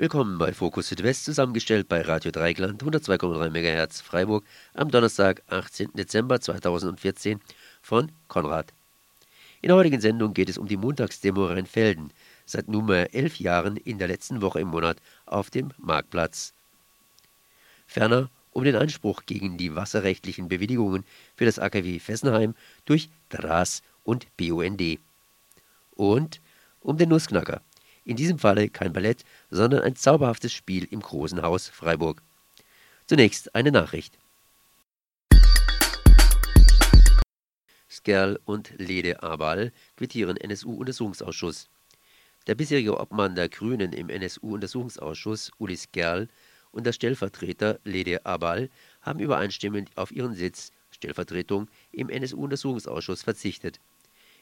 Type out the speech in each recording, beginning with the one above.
Willkommen bei Fokus Südwest, zusammengestellt bei Radio Dreigland 102,3 MHz Freiburg am Donnerstag, 18. Dezember 2014 von Konrad. In der heutigen Sendung geht es um die Montagsdemo Rheinfelden, seit nunmehr elf Jahren in der letzten Woche im Monat auf dem Marktplatz. Ferner um den Einspruch gegen die wasserrechtlichen Bewilligungen für das AKW Fessenheim durch DRAS und BUND. Und um den Nussknacker, in diesem Falle kein Ballett, sondern ein zauberhaftes Spiel im Großen Haus Freiburg. Zunächst eine Nachricht. Skerl und Lede Abal quittieren NSU-Untersuchungsausschuss. Der bisherige Obmann der Grünen im NSU-Untersuchungsausschuss, Uli Skerl, und der Stellvertreter Lede Abal haben übereinstimmend auf ihren Sitz Stellvertretung im NSU-Untersuchungsausschuss verzichtet.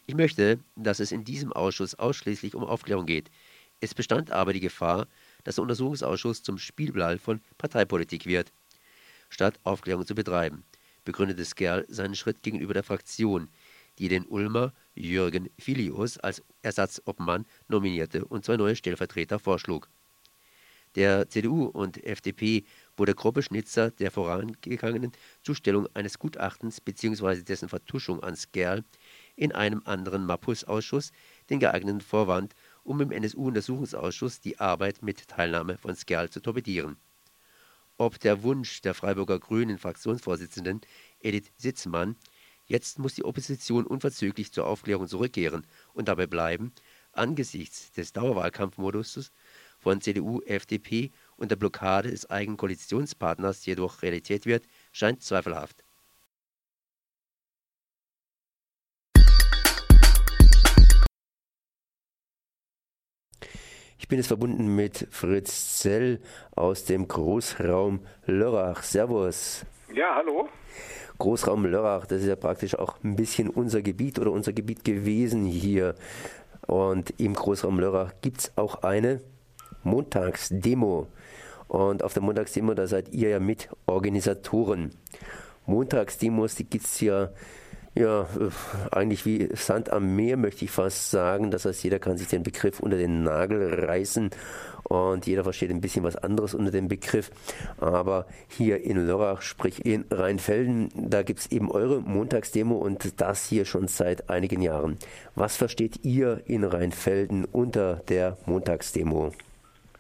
Ich möchte, dass es in diesem Ausschuss ausschließlich um Aufklärung geht, es bestand aber die Gefahr, dass der Untersuchungsausschuss zum Spielball von Parteipolitik wird. Statt Aufklärung zu betreiben, begründete Skerl seinen Schritt gegenüber der Fraktion, die den Ulmer Jürgen Filius als Ersatzobmann nominierte und zwei neue Stellvertreter vorschlug. Der CDU und FDP wurde Gruppe Schnitzer der vorangegangenen Zustellung eines Gutachtens bzw. dessen Vertuschung an Skerl in einem anderen Mappus-Ausschuss den geeigneten Vorwand um im NSU-Untersuchungsausschuss die Arbeit mit Teilnahme von Skerl zu torpedieren. Ob der Wunsch der Freiburger Grünen Fraktionsvorsitzenden Edith Sitzmann, jetzt muss die Opposition unverzüglich zur Aufklärung zurückkehren und dabei bleiben, angesichts des Dauerwahlkampfmodus von CDU, FDP und der Blockade des eigenen Koalitionspartners jedoch Realität wird, scheint zweifelhaft. Ich bin jetzt verbunden mit Fritz Zell aus dem Großraum Lörrach. Servus. Ja, hallo. Großraum Lörrach, das ist ja praktisch auch ein bisschen unser Gebiet oder unser Gebiet gewesen hier. Und im Großraum Lörrach gibt es auch eine Montagsdemo. Und auf der Montagsdemo, da seid ihr ja Mitorganisatoren. Montagsdemos, die gibt es ja ja, eigentlich wie Sand am Meer möchte ich fast sagen. Das heißt, jeder kann sich den Begriff unter den Nagel reißen und jeder versteht ein bisschen was anderes unter dem Begriff. Aber hier in Lörrach, sprich in Rheinfelden, da gibt es eben eure Montagsdemo und das hier schon seit einigen Jahren. Was versteht ihr in Rheinfelden unter der Montagsdemo?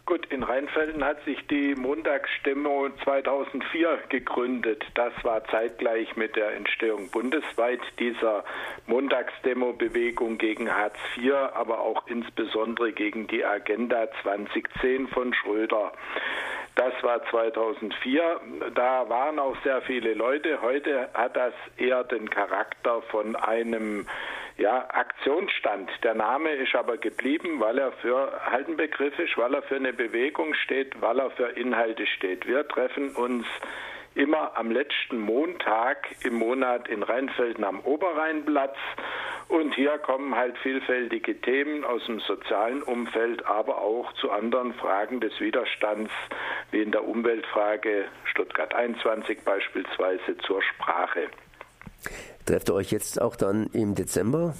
Gut, in Rheinfelden hat sich die Montagsdemo 2004 gegründet. Das war zeitgleich mit der Entstehung bundesweit dieser Montagsdemo-Bewegung gegen Hartz IV, aber auch insbesondere gegen die Agenda 2010 von Schröder. Das war 2004. Da waren auch sehr viele Leute. Heute hat das eher den Charakter von einem ja, Aktionsstand. Der Name ist aber geblieben, weil er für halt ein Begriff ist, weil er für eine Bewegung steht, weil er für Inhalte steht. Wir treffen uns immer am letzten Montag im Monat in Rheinfelden am Oberrheinplatz. Und hier kommen halt vielfältige Themen aus dem sozialen Umfeld, aber auch zu anderen Fragen des Widerstands, wie in der Umweltfrage Stuttgart 21 beispielsweise zur Sprache. Trefft ihr euch jetzt auch dann im Dezember?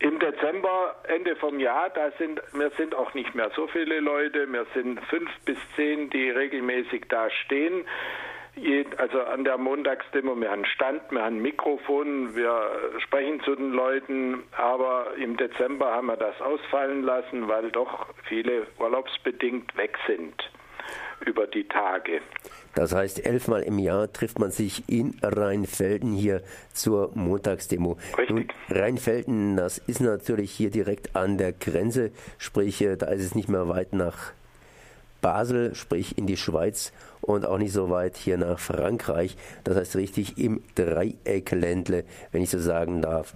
Im Dezember, Ende vom Jahr, da sind wir sind auch nicht mehr so viele Leute. Wir sind fünf bis zehn, die regelmäßig da stehen. Also an der Montagsdemo, wir haben Stand, wir haben Mikrofon, wir sprechen zu den Leuten, aber im Dezember haben wir das ausfallen lassen, weil doch viele urlaubsbedingt weg sind über die Tage. Das heißt, elfmal im Jahr trifft man sich in Rheinfelden hier zur Montagsdemo. Richtig. Nun, Rheinfelden, das ist natürlich hier direkt an der Grenze, sprich, äh, da ist es nicht mehr weit nach Basel, sprich in die Schweiz und auch nicht so weit hier nach Frankreich. Das heißt richtig im Dreieckländle, wenn ich so sagen darf.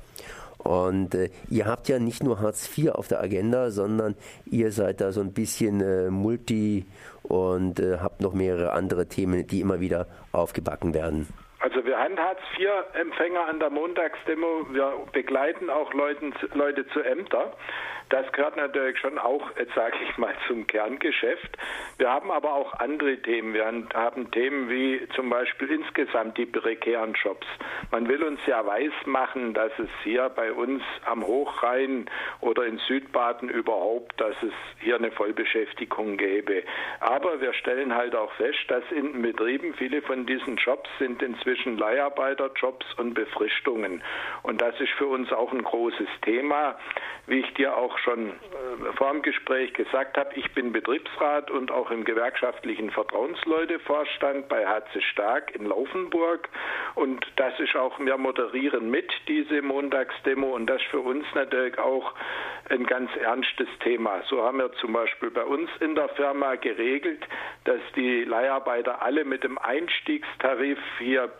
Und äh, ihr habt ja nicht nur Hartz IV auf der Agenda, sondern ihr seid da so ein bisschen äh, multi und äh, habt noch mehrere andere Themen, die immer wieder aufgebacken werden. Also wir haben Hartz-IV-Empfänger an der Montagsdemo. Wir begleiten auch Leuten, Leute zu Ämter. Das gehört natürlich schon auch, jetzt sage ich mal, zum Kerngeschäft. Wir haben aber auch andere Themen. Wir haben Themen wie zum Beispiel insgesamt die prekären Jobs. Man will uns ja weismachen, dass es hier bei uns am Hochrhein oder in Südbaden überhaupt, dass es hier eine Vollbeschäftigung gäbe. Aber wir stellen halt auch fest, dass in Betrieben viele von diesen Jobs sind inzwischen Leiharbeiterjobs und Befristungen. Und das ist für uns auch ein großes Thema. Wie ich dir auch schon äh, vor dem Gespräch gesagt habe, ich bin Betriebsrat und auch im gewerkschaftlichen Vertrauensleutevorstand bei HC Stark in Laufenburg. Und das ist auch, wir moderieren mit diese Montagsdemo und das ist für uns natürlich auch ein ganz ernstes Thema. So haben wir zum Beispiel bei uns in der Firma geregelt, dass die Leiharbeiter alle mit dem Einstiegstarif hier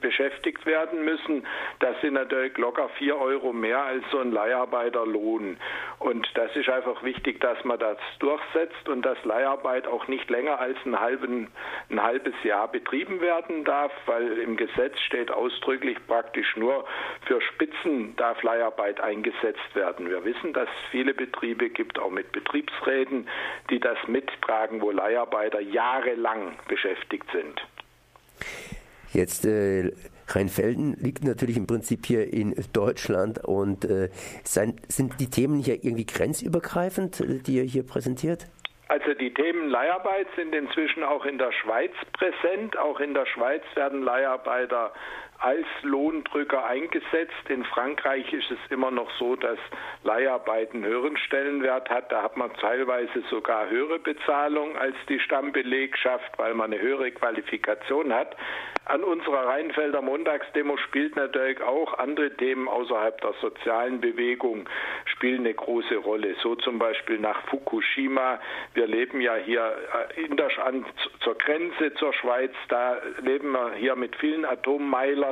beschäftigt werden müssen. Das sind natürlich locker vier Euro mehr als so ein Leiharbeiterlohn. Und das ist einfach wichtig, dass man das durchsetzt und dass Leiharbeit auch nicht länger als einen halben, ein halbes Jahr betrieben werden darf, weil im Gesetz steht ausdrücklich praktisch nur für Spitzen darf Leiharbeit eingesetzt werden. Wir wissen, dass es viele Betriebe gibt, auch mit Betriebsräten, die das mittragen, wo Leiharbeiter jahrelang beschäftigt sind. Jetzt äh, Rheinfelden liegt natürlich im Prinzip hier in Deutschland und äh, sein, sind die Themen hier irgendwie grenzübergreifend, die ihr hier präsentiert? Also die Themen Leiharbeit sind inzwischen auch in der Schweiz präsent. Auch in der Schweiz werden Leiharbeiter als Lohndrücker eingesetzt. In Frankreich ist es immer noch so, dass Leiharbeit einen höheren Stellenwert hat. Da hat man teilweise sogar höhere Bezahlung als die Stammbelegschaft, weil man eine höhere Qualifikation hat. An unserer Rheinfelder Montagsdemo spielt natürlich auch andere Themen außerhalb der sozialen Bewegung spielen eine große Rolle. So zum Beispiel nach Fukushima. Wir leben ja hier äh, in der, an, zur Grenze zur Schweiz. Da leben wir hier mit vielen Atommeilern.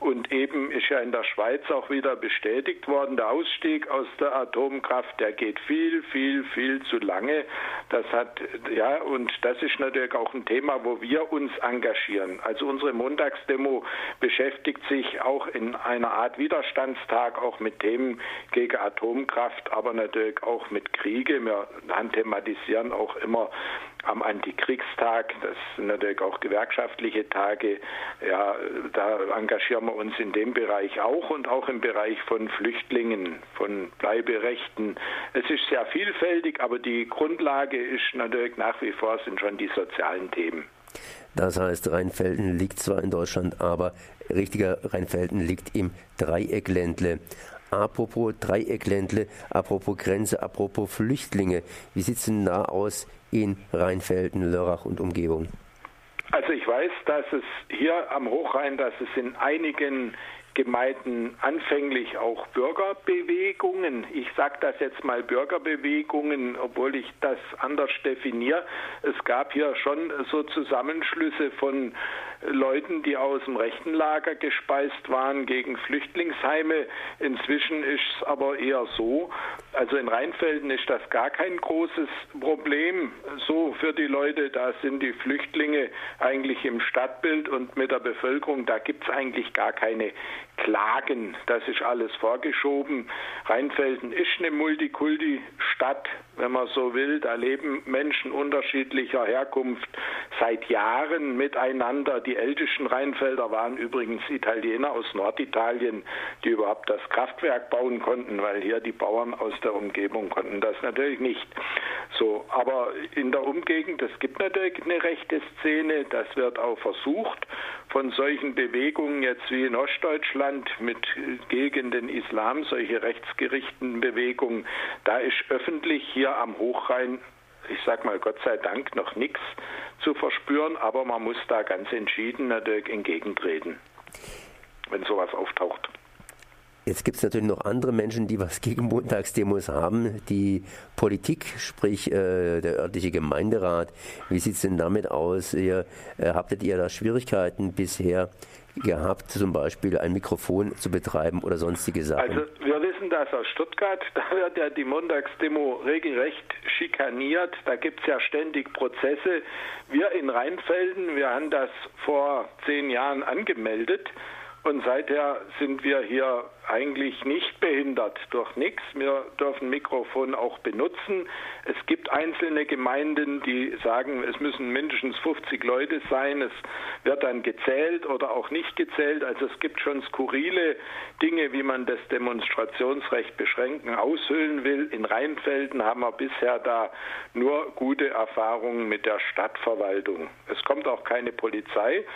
Und eben ist ja in der Schweiz auch wieder bestätigt worden, der Ausstieg aus der Atomkraft, der geht viel, viel, viel zu lange. Das hat, ja, und das ist natürlich auch ein Thema, wo wir uns engagieren. Also unsere Montagsdemo beschäftigt sich auch in einer Art Widerstandstag auch mit Themen gegen Atomkraft, aber natürlich auch mit Kriege. Wir thematisieren auch immer am Antikriegstag, das sind natürlich auch gewerkschaftliche Tage, ja, da engagieren wir uns in dem Bereich auch und auch im Bereich von Flüchtlingen, von Bleiberechten. Es ist sehr vielfältig, aber die Grundlage ist natürlich nach wie vor sind schon die sozialen Themen. Das heißt, Rheinfelden liegt zwar in Deutschland, aber richtiger Rheinfelden liegt im Dreieckländle. Apropos Dreieckländle, apropos Grenze, apropos Flüchtlinge. Wie sieht es denn da aus in Rheinfelden, Lörrach und Umgebung? Also ich weiß, dass es hier am Hochrhein, dass es in einigen Gemeinden anfänglich auch Bürgerbewegungen. Ich sage das jetzt mal Bürgerbewegungen, obwohl ich das anders definiere. Es gab hier schon so Zusammenschlüsse von Leuten, die aus dem rechten Lager gespeist waren gegen Flüchtlingsheime. Inzwischen ist es aber eher so, also in Rheinfelden ist das gar kein großes Problem. So für die Leute, da sind die Flüchtlinge eigentlich im Stadtbild und mit der Bevölkerung, da gibt es eigentlich gar keine Klagen. Das ist alles vorgeschoben. Rheinfelden ist eine Multikulti-Stadt, wenn man so will. Da leben Menschen unterschiedlicher Herkunft seit Jahren miteinander. Die ältesten Rheinfelder waren übrigens Italiener aus Norditalien, die überhaupt das Kraftwerk bauen konnten, weil hier die Bauern aus der Umgebung konnten das natürlich nicht. So, aber in der Umgegend, es gibt natürlich eine rechte Szene, das wird auch versucht von solchen Bewegungen jetzt wie in Ostdeutschland mit gegen den Islam, solche rechtsgerichteten Bewegungen, da ist öffentlich hier am Hochrhein ich sag mal Gott sei Dank noch nichts zu verspüren, aber man muss da ganz entschieden natürlich entgegentreten, wenn sowas auftaucht. Jetzt gibt es natürlich noch andere Menschen, die was gegen Montagsdemos haben. Die Politik, sprich äh, der örtliche Gemeinderat. Wie sieht es denn damit aus? Ihr, äh, habtet ihr da Schwierigkeiten bisher gehabt, zum Beispiel ein Mikrofon zu betreiben oder sonstige Sachen? Also wir wissen das aus Stuttgart. Da wird ja die Montagsdemo regelrecht schikaniert. Da gibt es ja ständig Prozesse. Wir in Rheinfelden, wir haben das vor zehn Jahren angemeldet. Und seither sind wir hier eigentlich nicht behindert durch nichts. Wir dürfen Mikrofon auch benutzen. Es gibt einzelne Gemeinden, die sagen, es müssen mindestens 50 Leute sein. Es wird dann gezählt oder auch nicht gezählt. Also es gibt schon skurrile Dinge, wie man das Demonstrationsrecht beschränken, aushöhlen will. In Rheinfelden haben wir bisher da nur gute Erfahrungen mit der Stadtverwaltung. Es kommt auch keine Polizei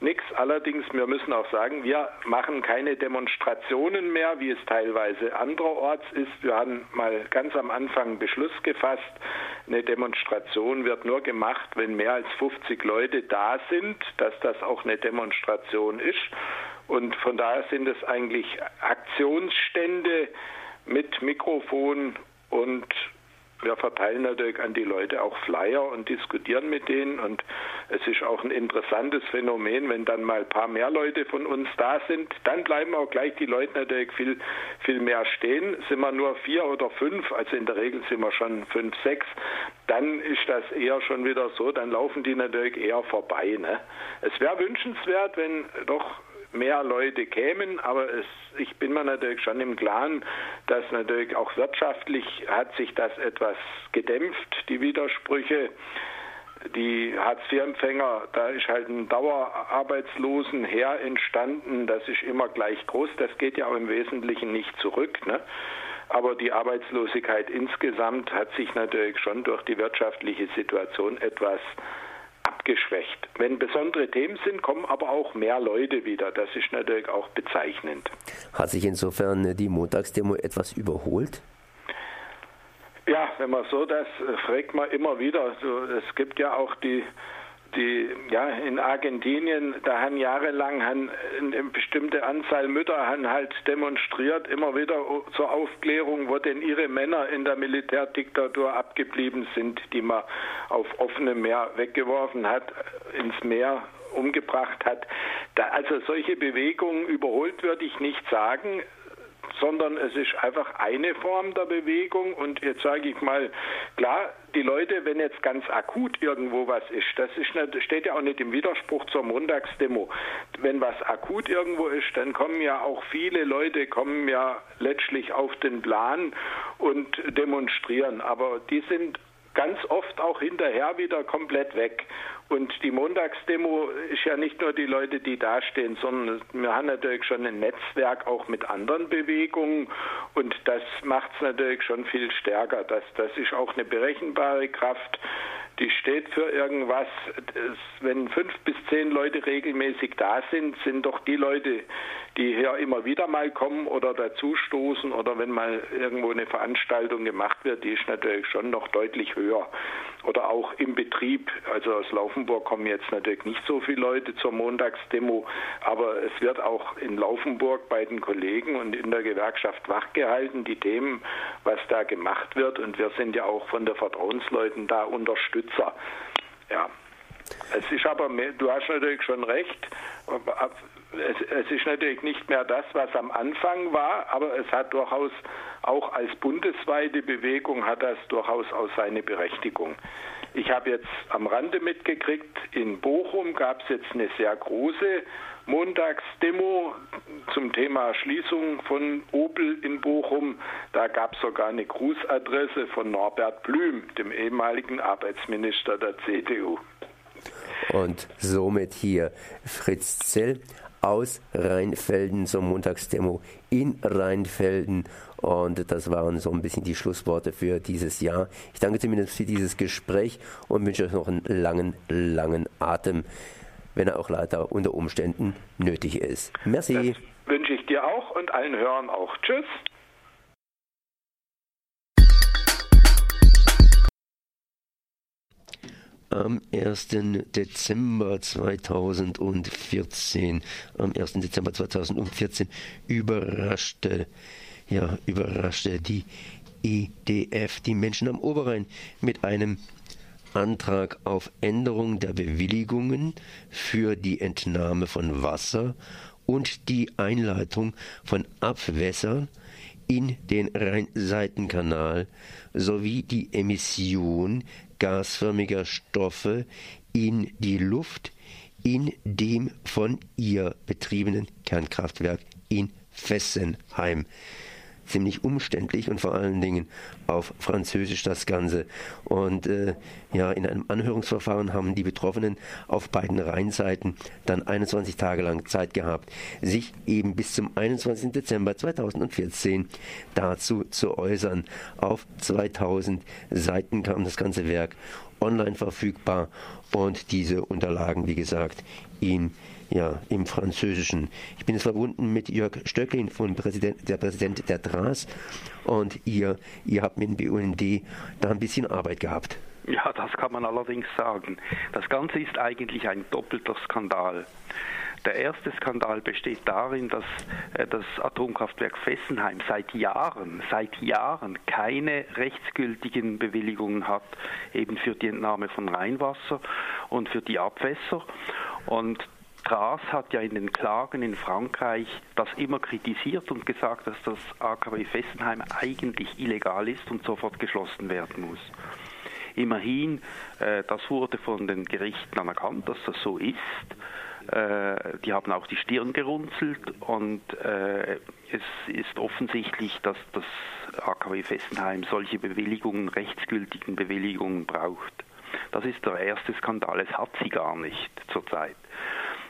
nichts. Allerdings, wir müssen auch sagen, wir machen keine Demonstrationen mehr, wie es teilweise anderorts ist. Wir haben mal ganz am Anfang Beschluss gefasst, eine Demonstration wird nur gemacht, wenn mehr als 50 Leute da sind, dass das auch eine Demonstration ist. Und von daher sind es eigentlich Aktionsstände mit Mikrofon und wir verteilen natürlich an die Leute auch Flyer und diskutieren mit denen. Und es ist auch ein interessantes Phänomen, wenn dann mal ein paar mehr Leute von uns da sind, dann bleiben auch gleich die Leute natürlich viel, viel mehr stehen. Sind wir nur vier oder fünf, also in der Regel sind wir schon fünf, sechs, dann ist das eher schon wieder so, dann laufen die natürlich eher vorbei. Ne? Es wäre wünschenswert, wenn doch mehr Leute kämen, aber es, ich bin mir natürlich schon im Klaren, dass natürlich auch wirtschaftlich hat sich das etwas gedämpft, die Widersprüche. Die Hartz-IV-Empfänger, da ist halt ein Dauerarbeitslosenheer entstanden, das ist immer gleich groß, das geht ja auch im Wesentlichen nicht zurück. Ne? Aber die Arbeitslosigkeit insgesamt hat sich natürlich schon durch die wirtschaftliche Situation etwas abgeschwächt. Wenn besondere Themen sind, kommen aber auch mehr Leute wieder. Das ist natürlich auch bezeichnend. Hat sich insofern die Montagsdemo etwas überholt? Ja, wenn man so das äh, fragt man immer wieder. es gibt ja auch die die ja in Argentinien da haben jahrelang haben eine bestimmte Anzahl Mütter haben halt demonstriert immer wieder zur Aufklärung wo denn ihre Männer in der Militärdiktatur abgeblieben sind die man auf offenem Meer weggeworfen hat ins Meer umgebracht hat da, also solche Bewegungen überholt würde ich nicht sagen sondern es ist einfach eine Form der Bewegung. Und jetzt sage ich mal, klar, die Leute, wenn jetzt ganz akut irgendwo was ist, das ist nicht, steht ja auch nicht im Widerspruch zur Montagsdemo. Wenn was akut irgendwo ist, dann kommen ja auch viele Leute, kommen ja letztlich auf den Plan und demonstrieren. Aber die sind ganz oft auch hinterher wieder komplett weg. Und die Montagsdemo ist ja nicht nur die Leute, die dastehen, sondern wir haben natürlich schon ein Netzwerk auch mit anderen Bewegungen und das macht es natürlich schon viel stärker. Das, das ist auch eine berechenbare Kraft die steht für irgendwas. Wenn fünf bis zehn Leute regelmäßig da sind, sind doch die Leute, die hier immer wieder mal kommen oder dazustoßen oder wenn mal irgendwo eine Veranstaltung gemacht wird, die ist natürlich schon noch deutlich höher. Oder auch im Betrieb, also aus Laufenburg kommen jetzt natürlich nicht so viele Leute zur Montagsdemo, aber es wird auch in Laufenburg bei den Kollegen und in der Gewerkschaft wachgehalten, die Themen, was da gemacht wird. Und wir sind ja auch von der Vertrauensleuten da Unterstützer. Ja. Es ist aber, du hast natürlich schon recht, es, es, ist natürlich nicht mehr das, was am Anfang war, aber es hat durchaus auch als bundesweite Bewegung hat das durchaus auch seine Berechtigung. Ich habe jetzt am Rande mitgekriegt, in Bochum gab es jetzt eine sehr große Montagsdemo zum Thema Schließung von Opel in Bochum. Da gab es sogar eine Grußadresse von Norbert Blüm, dem ehemaligen Arbeitsminister der CDU. Und somit hier Fritz Zell aus Rheinfelden zur Montagsdemo in Rheinfelden. Und das waren so ein bisschen die Schlussworte für dieses Jahr. Ich danke zumindest für dieses Gespräch und wünsche euch noch einen langen, langen Atem, wenn er auch leider unter Umständen nötig ist. Merci. Das wünsche ich dir auch und allen Hörern auch. Tschüss. Am 1. Dezember 2014, am 1. Dezember 2014 überraschte, ja, überraschte die EDF die Menschen am Oberrhein mit einem Antrag auf Änderung der Bewilligungen für die Entnahme von Wasser und die Einleitung von Abwässern in den Rheinseitenkanal sowie die Emission gasförmiger Stoffe in die Luft in dem von ihr betriebenen Kernkraftwerk in Fessenheim ziemlich umständlich und vor allen Dingen auf Französisch das Ganze. Und äh, ja, in einem Anhörungsverfahren haben die Betroffenen auf beiden Rheinseiten dann 21 Tage lang Zeit gehabt, sich eben bis zum 21. Dezember 2014 dazu zu äußern. Auf 2000 Seiten kam das ganze Werk online verfügbar und diese Unterlagen, wie gesagt, in ja, im Französischen. Ich bin jetzt verbunden mit Jörg Stöcklin, von Präsident, der Präsident der TRAS. Und ihr, ihr habt mit dem BUND da ein bisschen Arbeit gehabt. Ja, das kann man allerdings sagen. Das Ganze ist eigentlich ein doppelter Skandal. Der erste Skandal besteht darin, dass äh, das Atomkraftwerk Fessenheim seit Jahren, seit Jahren keine rechtsgültigen Bewilligungen hat, eben für die Entnahme von Rheinwasser und für die Abwässer. Und Tras hat ja in den Klagen in Frankreich das immer kritisiert und gesagt, dass das AKW Fessenheim eigentlich illegal ist und sofort geschlossen werden muss. Immerhin, äh, das wurde von den Gerichten anerkannt, dass das so ist. Äh, die haben auch die Stirn gerunzelt und äh, es ist offensichtlich, dass das AKW Fessenheim solche Bewilligungen, rechtsgültigen Bewilligungen braucht. Das ist der erste Skandal. Es hat sie gar nicht zurzeit.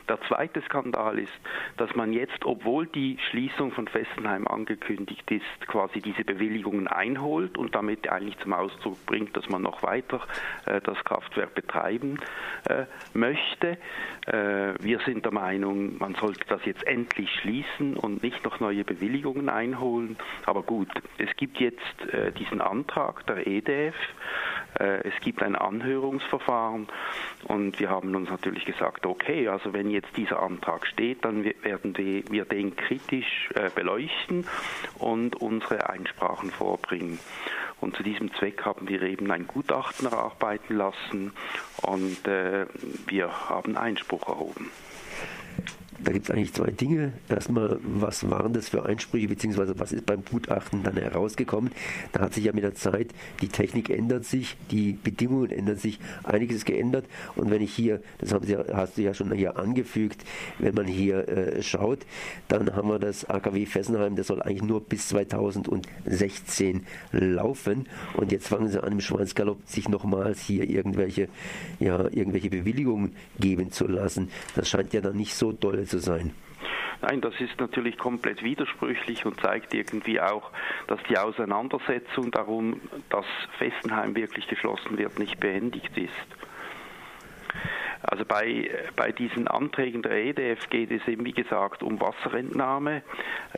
Der zweite Skandal ist, dass man jetzt, obwohl die Schließung von Fessenheim angekündigt ist, quasi diese Bewilligungen einholt und damit eigentlich zum Ausdruck bringt, dass man noch weiter äh, das Kraftwerk betreiben äh, möchte. Äh, wir sind der Meinung, man sollte das jetzt endlich schließen und nicht noch neue Bewilligungen einholen. Aber gut, es gibt jetzt äh, diesen Antrag der EDF, es gibt ein Anhörungsverfahren und wir haben uns natürlich gesagt, okay, also wenn jetzt dieser Antrag steht, dann werden wir den kritisch äh, beleuchten und unsere Einsprachen vorbringen. Und zu diesem Zweck haben wir eben ein Gutachten erarbeiten lassen und äh, wir haben Einspruch erhoben. Da gibt es eigentlich zwei Dinge. Erstmal, was waren das für Einsprüche, beziehungsweise was ist beim Gutachten dann herausgekommen? Da hat sich ja mit der Zeit, die Technik ändert sich, die Bedingungen ändern sich, einiges geändert. Und wenn ich hier, das haben Sie, hast du ja schon hier angefügt, wenn man hier äh, schaut, dann haben wir das AKW Fessenheim, das soll eigentlich nur bis 2016 laufen. Und jetzt fangen sie an, im Schweinsgalopp sich nochmals hier irgendwelche, ja, irgendwelche Bewilligungen geben zu lassen. Das scheint ja dann nicht so doll zu sein. Nein, das ist natürlich komplett widersprüchlich und zeigt irgendwie auch, dass die Auseinandersetzung darum, dass Fessenheim wirklich geschlossen wird, nicht beendigt ist. Also bei, bei diesen Anträgen der EDF geht es eben, wie gesagt, um Wasserentnahme.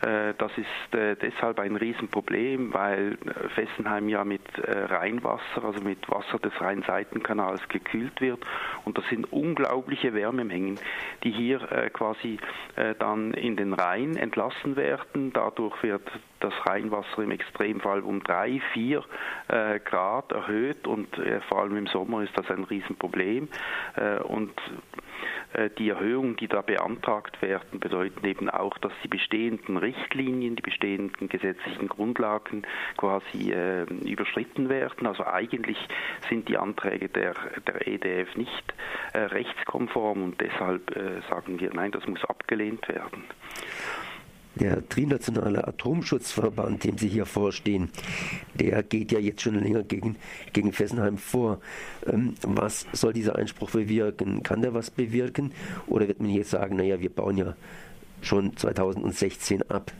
Äh, das ist äh, deshalb ein Riesenproblem, weil Fessenheim ja mit äh, Rheinwasser, also mit Wasser des Rheinseitenkanals gekühlt wird. Und das sind unglaubliche Wärmemengen, die hier quasi dann in den Rhein entlassen werden. Dadurch wird das Rheinwasser im Extremfall um drei, vier äh, Grad erhöht und äh, vor allem im Sommer ist das ein Riesenproblem. Äh, und äh, die Erhöhungen, die da beantragt werden, bedeuten eben auch, dass die bestehenden Richtlinien, die bestehenden gesetzlichen Grundlagen quasi äh, überschritten werden. Also eigentlich sind die Anträge der, der EDF nicht äh, rechtskonform und deshalb äh, sagen wir, nein, das muss abgelehnt werden. Der Trinationale Atomschutzverband, dem Sie hier vorstehen, der geht ja jetzt schon länger gegen, gegen Fessenheim vor. Ähm, was soll dieser Einspruch bewirken? Kann der was bewirken? Oder wird man jetzt sagen, naja, wir bauen ja schon 2016 ab?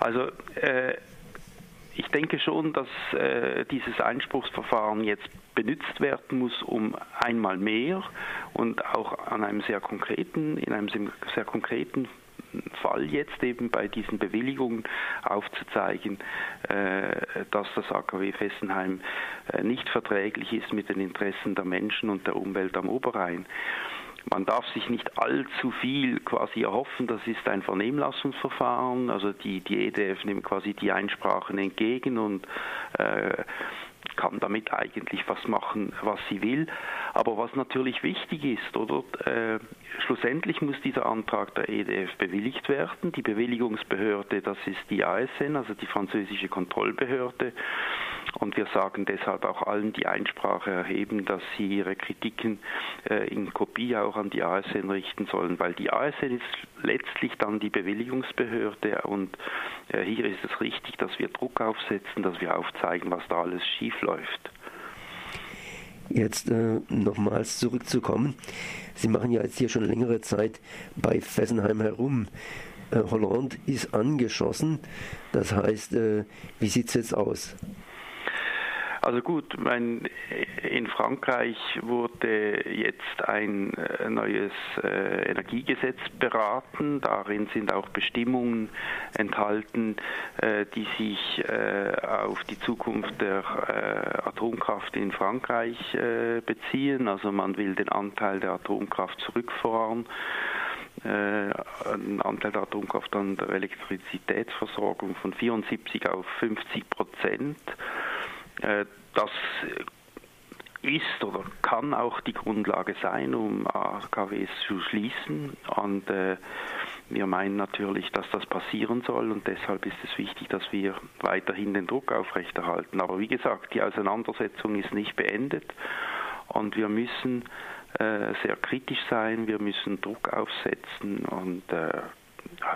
Also äh, ich denke schon, dass äh, dieses Einspruchsverfahren jetzt benutzt werden muss, um einmal mehr und auch an einem sehr konkreten, in einem sehr konkreten Fall jetzt eben bei diesen Bewilligungen aufzuzeigen, äh, dass das AKW Fessenheim äh, nicht verträglich ist mit den Interessen der Menschen und der Umwelt am Oberrhein. Man darf sich nicht allzu viel quasi erhoffen, das ist ein Vernehmlassungsverfahren, also die, die EDF nimmt quasi die Einsprachen entgegen und äh, kann damit eigentlich was machen, was sie will. Aber was natürlich wichtig ist, oder äh, schlussendlich muss dieser Antrag der EDF bewilligt werden. Die Bewilligungsbehörde, das ist die ASN, also die französische Kontrollbehörde. Und wir sagen deshalb auch allen, die Einsprache erheben, dass sie ihre Kritiken äh, in Kopie auch an die ASN richten sollen, weil die ASN ist letztlich dann die Bewilligungsbehörde und äh, hier ist es richtig, dass wir Druck aufsetzen, dass wir aufzeigen, was da alles schief läuft. Jetzt äh, nochmals zurückzukommen. Sie machen ja jetzt hier schon längere Zeit bei Fessenheim herum. Äh, Hollande ist angeschossen. Das heißt, äh, wie sieht es jetzt aus? Also gut, mein, in Frankreich wurde jetzt ein äh, neues äh, Energiegesetz beraten. Darin sind auch Bestimmungen enthalten, äh, die sich auf die Zukunft der Atomkraft in Frankreich beziehen. Also man will den Anteil der Atomkraft zurückfahren einen Anteil der Atomkraft an der Elektrizitätsversorgung von 74 auf 50 Prozent. Äh, das ist oder kann auch die Grundlage sein, um AKWs zu schließen. Und äh, wir meinen natürlich, dass das passieren soll und deshalb ist es wichtig, dass wir weiterhin den Druck aufrechterhalten. Aber wie gesagt, die Auseinandersetzung ist nicht beendet und wir müssen äh, sehr kritisch sein, wir müssen Druck aufsetzen und äh,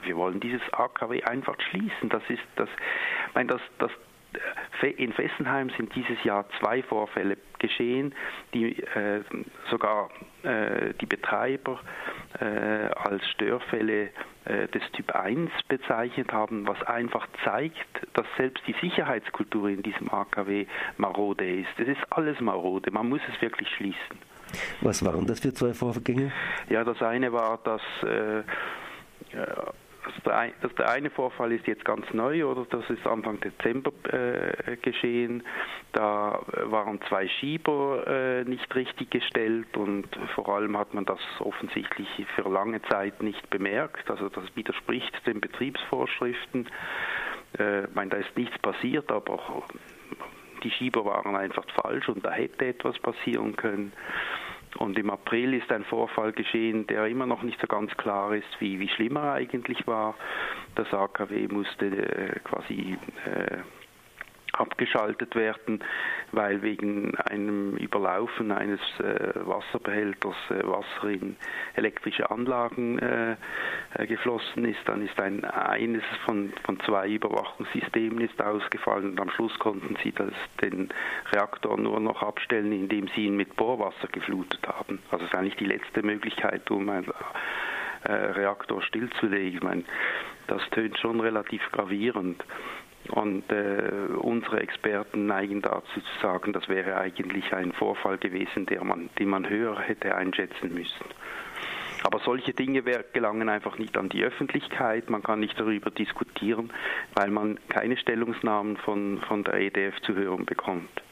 wir wollen dieses AKW einfach schließen. Das ist das, ich meine, das, das in Fessenheim sind dieses Jahr zwei Vorfälle geschehen, die äh, sogar äh, die Betreiber äh, als Störfälle äh, des Typ 1 bezeichnet haben, was einfach zeigt, dass selbst die Sicherheitskultur in diesem AKW marode ist. Es ist alles marode, man muss es wirklich schließen. Was waren das für zwei Vorgänge? Ja, das eine war, dass der, das, der eine Vorfall ist jetzt ganz neu, oder das ist Anfang Dezember äh, geschehen. Da waren zwei Schieber äh, nicht richtig gestellt und vor allem hat man das offensichtlich für lange Zeit nicht bemerkt. Also das widerspricht den Betriebsvorschriften. Äh, ich meine, da ist nichts passiert, aber die Schieber waren einfach falsch und da hätte etwas passieren können. Und im April ist ein Vorfall geschehen, der immer noch nicht so ganz klar ist, wie, wie schlimm er eigentlich war. Das AKW musste äh, quasi äh, abgeschaltet werden, weil wegen einem Überlaufen eines äh, Wasserbehälters äh, Wasser in elektrische Anlagen äh, äh geflossen ist. Dann ist ein eines von, von zwei Überwachungssystemen ist ausgefallen und am Schluss konnten sie das, den Reaktor nur noch abstellen, indem sie ihn mit Bohrwasser geflutet haben. Also das ist eigentlich die letzte Möglichkeit, um einen äh, Reaktor stillzulegen. Ich meine, das tönt schon relativ gravierend. Und äh, unsere Experten neigen dazu zu sagen, das wäre eigentlich ein Vorfall gewesen, der man, den man höher hätte einschätzen müssen. Aber solche Dinge gelangen einfach nicht an die Öffentlichkeit. Man kann nicht darüber diskutieren, weil man keine Stellungsnahmen von, von der EDF zu hören bekommt.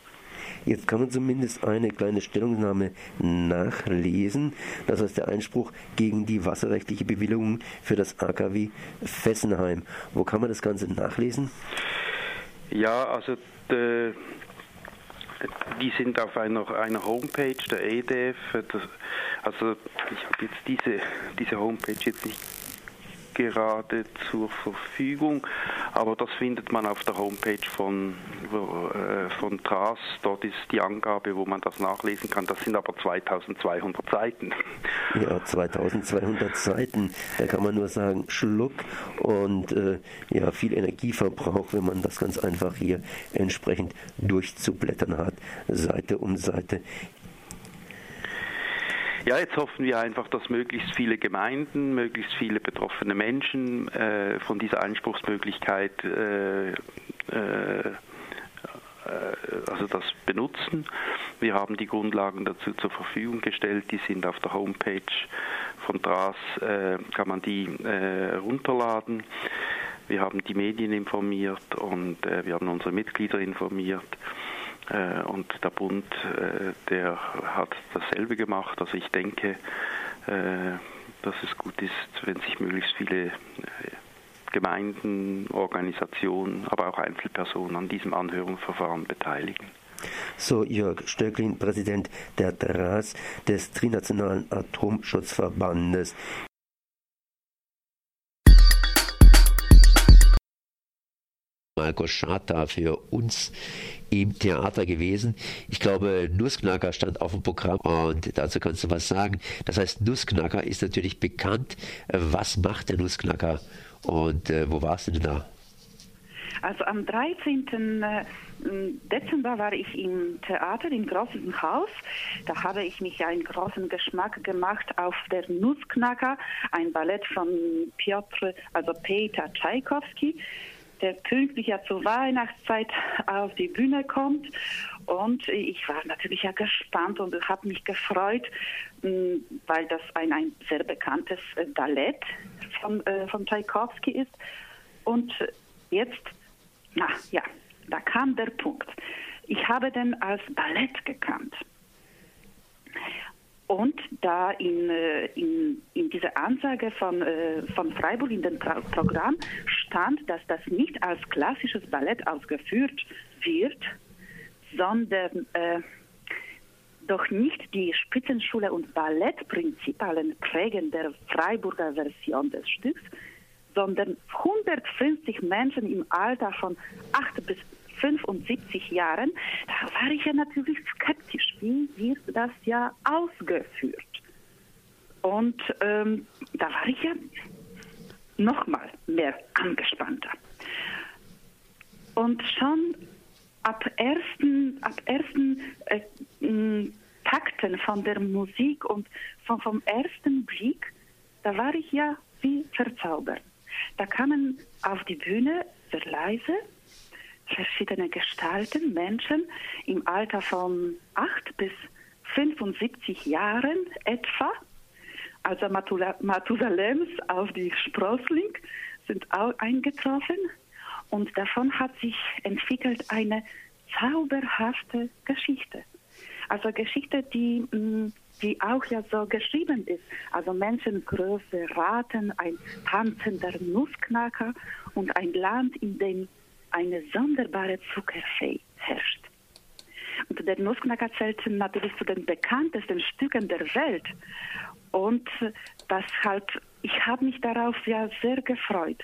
Jetzt kann man zumindest eine kleine Stellungnahme nachlesen. Das heißt der Einspruch gegen die wasserrechtliche Bewilligung für das AKW Fessenheim. Wo kann man das Ganze nachlesen? Ja, also de, die sind auf einer, einer Homepage der EDF. Das, also ich habe jetzt diese, diese Homepage jetzt nicht gerade zur Verfügung, aber das findet man auf der Homepage von, äh, von TRAS. Dort ist die Angabe, wo man das nachlesen kann. Das sind aber 2200 Seiten. Ja, 2200 Seiten. Da kann man nur sagen, Schluck und äh, ja, viel Energieverbrauch, wenn man das ganz einfach hier entsprechend durchzublättern hat, Seite um Seite. Ja, jetzt hoffen wir einfach, dass möglichst viele Gemeinden, möglichst viele betroffene Menschen äh, von dieser Einspruchsmöglichkeit äh, äh, also das benutzen. Wir haben die Grundlagen dazu zur Verfügung gestellt, die sind auf der Homepage von DRAS, äh, kann man die äh, runterladen. Wir haben die Medien informiert und äh, wir haben unsere Mitglieder informiert. Äh, und der Bund, äh, der hat dasselbe gemacht. Also ich denke, äh, dass es gut ist, wenn sich möglichst viele Gemeinden, Organisationen, aber auch Einzelpersonen an diesem Anhörungsverfahren beteiligen. So Jörg Stöcklin, Präsident der TRAS, des Trinationalen Atomschutzverbandes. Marco Schata für uns im Theater gewesen. Ich glaube, Nussknacker stand auf dem Programm und dazu kannst du was sagen. Das heißt, Nussknacker ist natürlich bekannt. Was macht der Nussknacker und äh, wo warst du denn da? Also am 13. Äh, Dezember war ich im Theater im Großen Haus. Da habe ich mich einen großen Geschmack gemacht auf der Nussknacker, ein Ballett von Piotr, also Peter Tschaikowski der pünktlich ja zur Weihnachtszeit auf die Bühne kommt. Und ich war natürlich ja gespannt und habe mich gefreut, weil das ein, ein sehr bekanntes äh, Ballett von, äh, von Tchaikovsky ist. Und jetzt, na ja, da kam der Punkt. Ich habe den als Ballett gekannt. Und da in, äh, in, in dieser Ansage von, äh, von Freiburg in dem Programm stand, dass das nicht als klassisches Ballett ausgeführt wird, sondern äh, doch nicht die Spitzenschule und Ballettprinzipalen prägen der Freiburger Version des Stücks, sondern 150 Menschen im Alter von 8 bis 75 Jahren, da war ich ja natürlich skeptisch. Wie wird das ja ausgeführt? Und ähm, da war ich ja nochmal mehr angespannter. Und schon ab ersten, ab ersten äh, Takten von der Musik und von, vom ersten Blick, da war ich ja wie verzaubert. Da kamen auf die Bühne sehr leise verschiedene Gestalten, Menschen im Alter von 8 bis 75 Jahren etwa. Also Mathusalems auf die Sprossling sind auch eingetroffen und davon hat sich entwickelt eine zauberhafte Geschichte. Also Geschichte, die, mm, die auch ja so geschrieben ist. Also Menschengröße, Raten, ein tanzender Nussknacker und ein Land, in dem eine sonderbare Zuckerfee herrscht. Und der Nussknacker zählt natürlich zu den bekanntesten Stücken der Welt. Und deshalb, ich habe mich darauf ja sehr gefreut.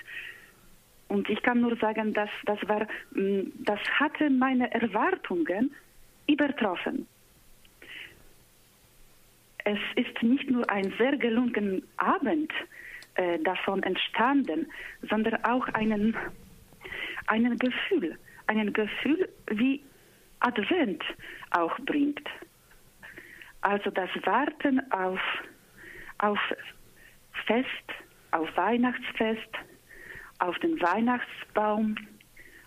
Und ich kann nur sagen, dass das war, mm, das hatte meine Erwartungen übertroffen. Es ist nicht nur ein sehr gelungener Abend äh, davon entstanden, sondern auch einen einen Gefühl, einen Gefühl wie Advent auch bringt. Also das Warten auf, auf Fest, auf Weihnachtsfest, auf den Weihnachtsbaum,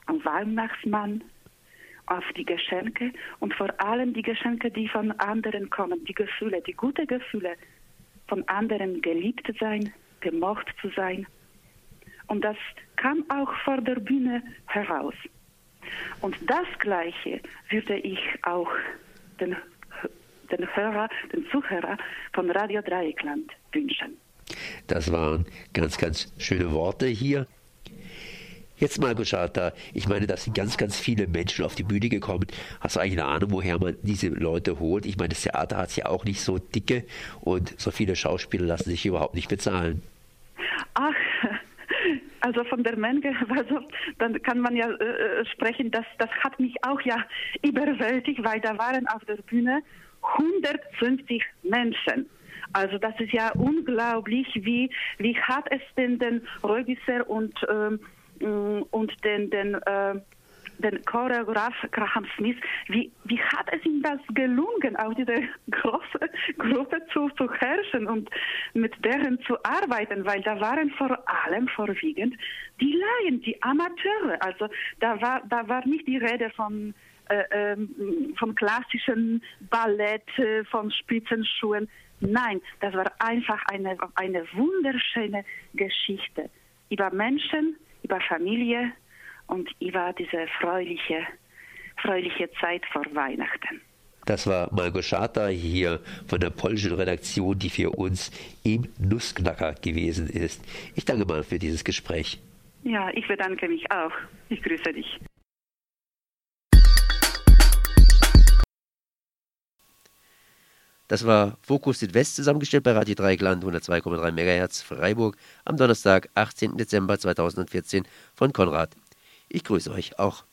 am Weihnachtsmann, auf die Geschenke und vor allem die Geschenke, die von anderen kommen, die Gefühle, die guten Gefühle, von anderen geliebt sein, gemocht zu sein. Und das kam auch vor der Bühne heraus. Und das Gleiche würde ich auch den, den Hörer, den Zuhörer von Radio Dreieckland wünschen. Das waren ganz, ganz schöne Worte hier. Jetzt mal, Goschata, ich meine, da sind ganz, ganz viele Menschen auf die Bühne gekommen. Hast du eigentlich eine Ahnung, woher man diese Leute holt? Ich meine, das Theater hat es ja auch nicht so dicke und so viele Schauspieler lassen sich überhaupt nicht bezahlen. Ach, also von der Menge, also dann kann man ja äh, äh, sprechen, dass das hat mich auch ja überwältigt, weil da waren auf der Bühne 150 Menschen. Also das ist ja unglaublich, wie, wie hat es denn den Regisseur und, ähm, und den, den äh, den Choreograf Graham Smith, wie, wie hat es ihm das gelungen, auch diese große Gruppe zu, zu herrschen und mit deren zu arbeiten, weil da waren vor allem vorwiegend die Laien, die Amateure. Also da war, da war nicht die Rede von äh, ähm, vom klassischen Ballett, äh, von Spitzenschuhen. Nein, das war einfach eine, eine wunderschöne Geschichte über Menschen, über Familie, und ich war diese freuliche, freuliche Zeit vor Weihnachten. Das war Malgorzata hier von der polnischen Redaktion, die für uns im Nussknacker gewesen ist. Ich danke mal für dieses Gespräch. Ja, ich bedanke mich auch. Ich grüße dich. Das war Fokus Südwest zusammengestellt bei Radio Dreieckland 102,3 MHz Freiburg am Donnerstag, 18. Dezember 2014 von Konrad. Ich grüße euch auch.